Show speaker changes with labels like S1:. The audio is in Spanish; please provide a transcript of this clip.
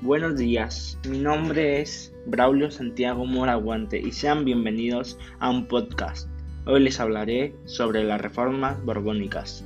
S1: Buenos días, mi nombre es Braulio Santiago Moraguante y sean bienvenidos a un podcast. Hoy les hablaré sobre las reformas borbónicas.